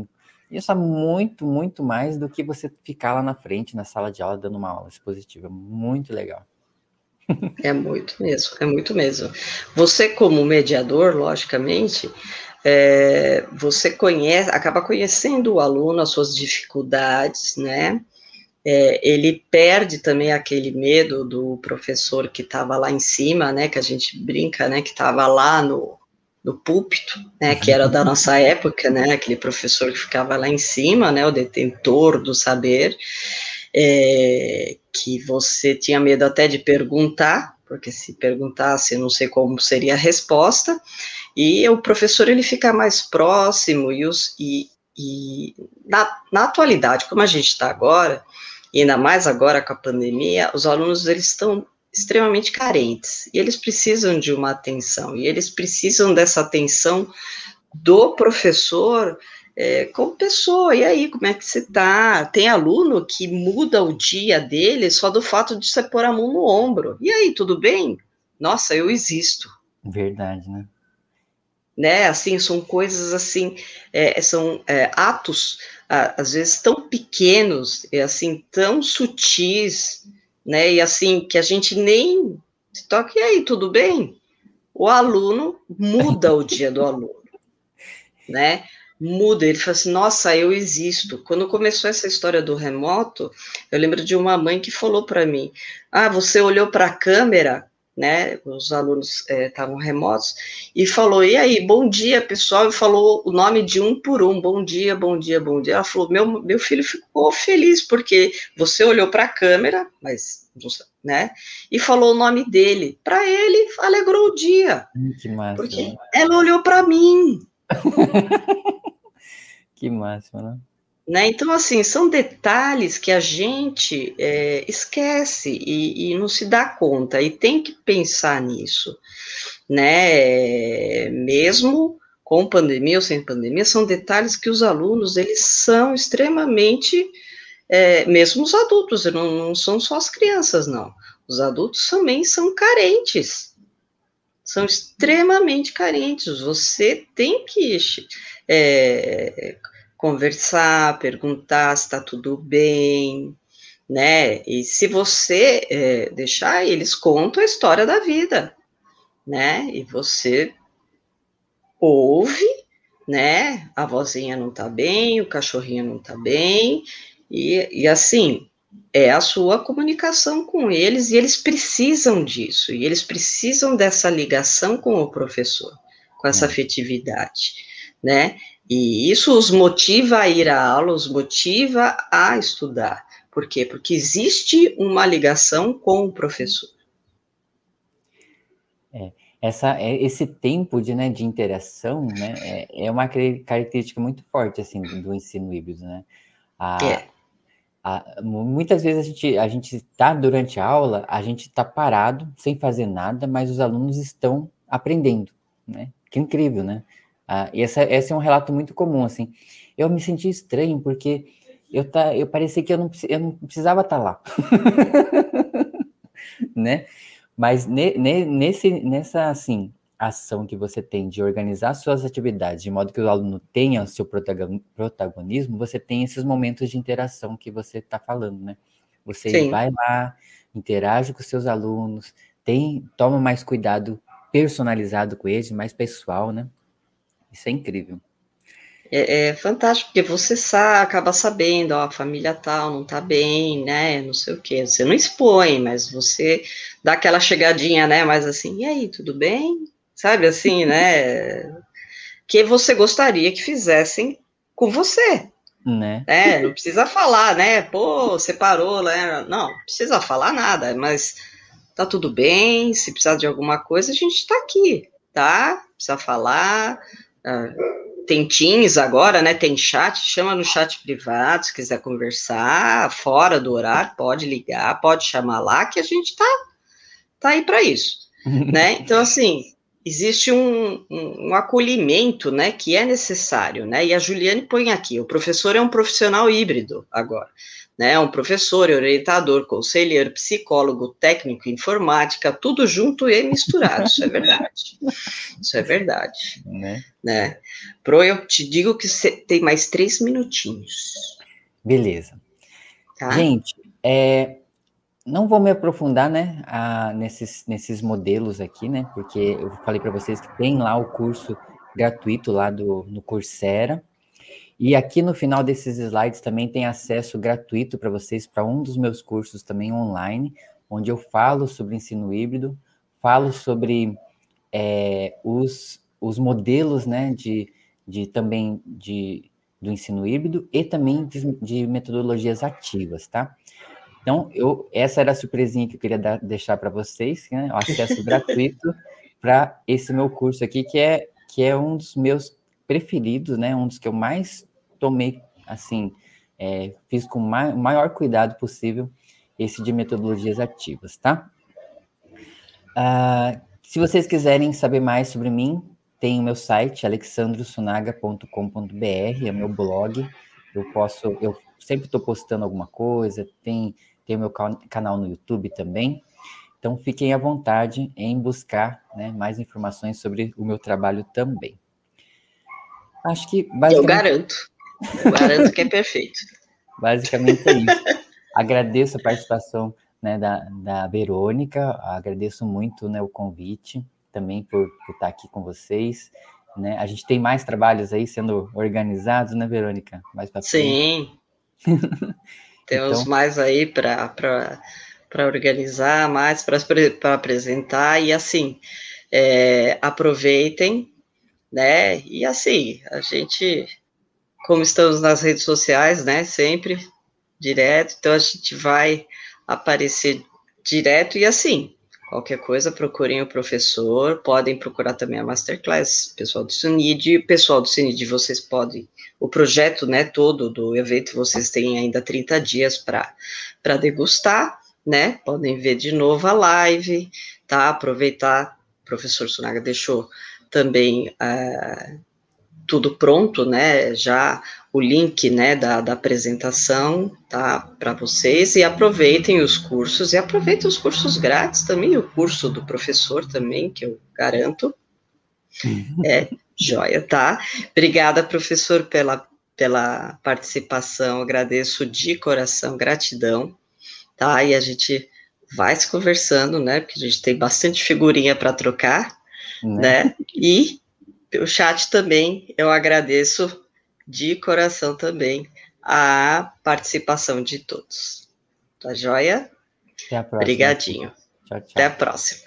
Isso é muito, muito mais do que você ficar lá na frente, na sala de aula, dando uma aula expositiva. Muito legal. É muito mesmo, é muito mesmo. Você, como mediador, logicamente, é, você conhece, acaba conhecendo o aluno, as suas dificuldades, né? É, ele perde também aquele medo do professor que estava lá em cima, né? Que a gente brinca, né? Que estava lá no, do púlpito, né, que era da nossa época, né, aquele professor que ficava lá em cima, né, o detentor do saber, é, que você tinha medo até de perguntar, porque se perguntasse, não sei como seria a resposta, e o professor ele fica mais próximo, e, os, e, e na, na atualidade, como a gente está agora, e ainda mais agora com a pandemia, os alunos eles estão extremamente carentes, e eles precisam de uma atenção, e eles precisam dessa atenção do professor é, como pessoa. E aí, como é que você tá? Tem aluno que muda o dia dele só do fato de você pôr a mão no ombro. E aí, tudo bem? Nossa, eu existo. Verdade, né? Né, assim, são coisas assim, é, são é, atos, às vezes, tão pequenos, e assim, tão sutis, né, e assim, que a gente nem se toca, e aí, tudo bem? O aluno muda o dia do aluno, né? muda, ele fala assim, nossa, eu existo. Quando começou essa história do remoto, eu lembro de uma mãe que falou para mim, ah, você olhou para a câmera, né, os alunos estavam é, remotos, e falou, e aí, bom dia, pessoal, e falou o nome de um por um, bom dia, bom dia, bom dia. Ela falou, meu, meu filho ficou feliz, porque você olhou para a câmera, mas, né, e falou o nome dele. Para ele, alegrou o dia. Que massa. Porque ela olhou para mim. Que máximo, né? Né? Então, assim, são detalhes que a gente é, esquece e, e, não se dá conta, e tem que pensar nisso, né? Mesmo com pandemia ou sem pandemia, são detalhes que os alunos, eles são extremamente, é, mesmo os adultos, não, não são só as crianças, não. Os adultos também são carentes, são extremamente carentes. Você tem que é, conversar, perguntar se está tudo bem, né? E se você é, deixar, eles contam a história da vida, né? E você ouve, né? A vozinha não tá bem, o cachorrinho não tá bem, e, e assim, é a sua comunicação com eles, e eles precisam disso, e eles precisam dessa ligação com o professor, com essa hum. afetividade, né? E isso os motiva a ir à aula, os motiva a estudar. Por quê? Porque existe uma ligação com o professor. É, essa, é, esse tempo de, né, de interação né, é, é uma característica muito forte assim, do, do ensino híbrido. Né? A, é. a, muitas vezes a gente a gente está durante a aula, a gente está parado, sem fazer nada, mas os alunos estão aprendendo. Né? Que incrível, né? Ah, e essa, esse é um relato muito comum, assim. Eu me senti estranho porque eu, tá, eu parecia que eu não, eu não precisava estar tá lá, né? Mas ne, ne, nesse, nessa, assim, ação que você tem de organizar suas atividades de modo que o aluno tenha o seu protagonismo, você tem esses momentos de interação que você está falando, né? Você Sim. vai lá, interage com seus alunos, tem, toma mais cuidado personalizado com eles, mais pessoal, né? Isso é incrível. É, é, fantástico, porque você sabe, acaba sabendo, ó, a família tal não tá bem, né, não sei o quê. Você não expõe, mas você dá aquela chegadinha, né, mas assim, e aí, tudo bem? Sabe, assim, né, que você gostaria que fizessem com você. Né? É, não precisa falar, né, pô, separou, né, não, não precisa falar nada, mas tá tudo bem, se precisar de alguma coisa, a gente tá aqui, tá? Precisa falar, ah, tem Teams agora, né? Tem chat, chama no chat privado, se quiser conversar, fora do horário, pode ligar, pode chamar lá, que a gente tá, tá aí para isso, né? Então, assim, existe um, um, um, acolhimento, né, que é necessário, né? E a Juliane põe aqui, o professor é um profissional híbrido agora né? Um professor, orientador, conselheiro, psicólogo, técnico, informática, tudo junto e misturado. Isso é verdade. Isso é verdade. Né? né? Pro, eu te digo que você tem mais três minutinhos. Beleza. Tá? Gente, é, não vou me aprofundar, né, a, nesses, nesses modelos aqui, né, porque eu falei para vocês que tem lá o curso gratuito lá do, no Coursera, e aqui no final desses slides também tem acesso gratuito para vocês para um dos meus cursos também online, onde eu falo sobre ensino híbrido, falo sobre é, os, os modelos né, de, de também de, do ensino híbrido e também de, de metodologias ativas, tá? Então, eu, essa era a surpresinha que eu queria dar, deixar para vocês, né? O acesso gratuito para esse meu curso aqui, que é, que é um dos meus preferidos, né? Um dos que eu mais tomei, assim, é, fiz com o maior cuidado possível esse de metodologias ativas, tá? Ah, se vocês quiserem saber mais sobre mim, tem o meu site, alexandrosunaga.com.br, é meu blog. Eu posso, eu sempre estou postando alguma coisa, tem, tem o meu canal no YouTube também. Então fiquem à vontade em buscar né, mais informações sobre o meu trabalho também. Acho que basicamente... Eu garanto. Eu garanto que é perfeito. Basicamente é isso. Agradeço a participação né, da, da Verônica, agradeço muito né, o convite também por, por estar aqui com vocês. Né? A gente tem mais trabalhos aí sendo organizados, né, Verônica? Mais Sim. Temos então... mais aí para organizar, mais para apresentar, e assim, é, aproveitem, né? E assim, a gente, como estamos nas redes sociais, né? Sempre direto, então a gente vai aparecer direto e assim, qualquer coisa, procurem o professor, podem procurar também a Masterclass, pessoal do CINID, pessoal do CINID, vocês podem, o projeto, né, todo do evento, vocês têm ainda 30 dias para degustar, né, podem ver de novo a live, tá, aproveitar, o professor Sunaga deixou também uh, tudo pronto, né, já o link, né, da, da apresentação, tá, para vocês, e aproveitem os cursos, e aproveitem os cursos grátis também, o curso do professor também, que eu garanto, é, joia, tá? Obrigada, professor, pela, pela participação, agradeço de coração, gratidão, tá, e a gente vai se conversando, né, porque a gente tem bastante figurinha para trocar, né, né? e o chat também, eu agradeço de coração também a participação de todos. Tá joia? Até a próxima. Obrigadinho. Tchau, tchau. Até a próxima.